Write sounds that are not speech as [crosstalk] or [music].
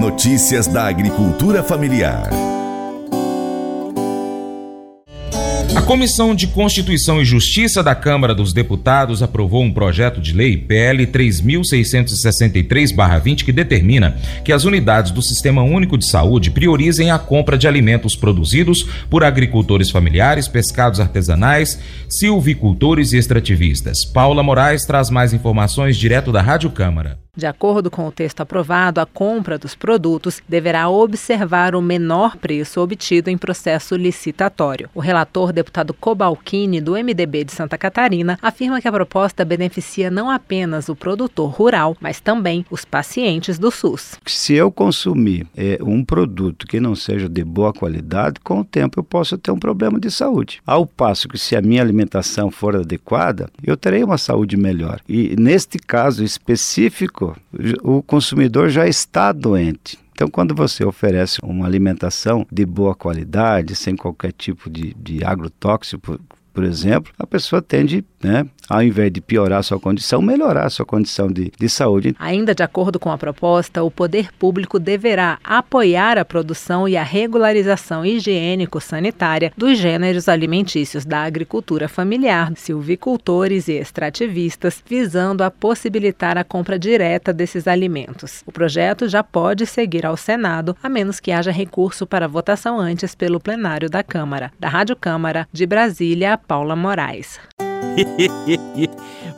Notícias da agricultura familiar. Comissão de Constituição e Justiça da Câmara dos Deputados aprovou um projeto de lei PL 3663-20 que determina que as unidades do Sistema Único de Saúde priorizem a compra de alimentos produzidos por agricultores familiares, pescados artesanais, silvicultores e extrativistas. Paula Moraes traz mais informações direto da Rádio Câmara. De acordo com o texto aprovado, a compra dos produtos deverá observar o menor preço obtido em processo licitatório. O relator, deputado Cobalcini, do MDB de Santa Catarina, afirma que a proposta beneficia não apenas o produtor rural, mas também os pacientes do SUS. Se eu consumir é, um produto que não seja de boa qualidade, com o tempo eu posso ter um problema de saúde. Ao passo que, se a minha alimentação for adequada, eu terei uma saúde melhor. E neste caso específico, o consumidor já está doente. Então, quando você oferece uma alimentação de boa qualidade, sem qualquer tipo de, de agrotóxico, por exemplo, a pessoa tende, né, ao invés de piorar sua condição, melhorar sua condição de, de saúde. Ainda de acordo com a proposta, o poder público deverá apoiar a produção e a regularização higiênico-sanitária dos gêneros alimentícios da agricultura familiar, silvicultores e extrativistas, visando a possibilitar a compra direta desses alimentos. O projeto já pode seguir ao Senado, a menos que haja recurso para votação antes pelo plenário da Câmara. Da Rádio Câmara, de Brasília, Paula Moraes. [laughs]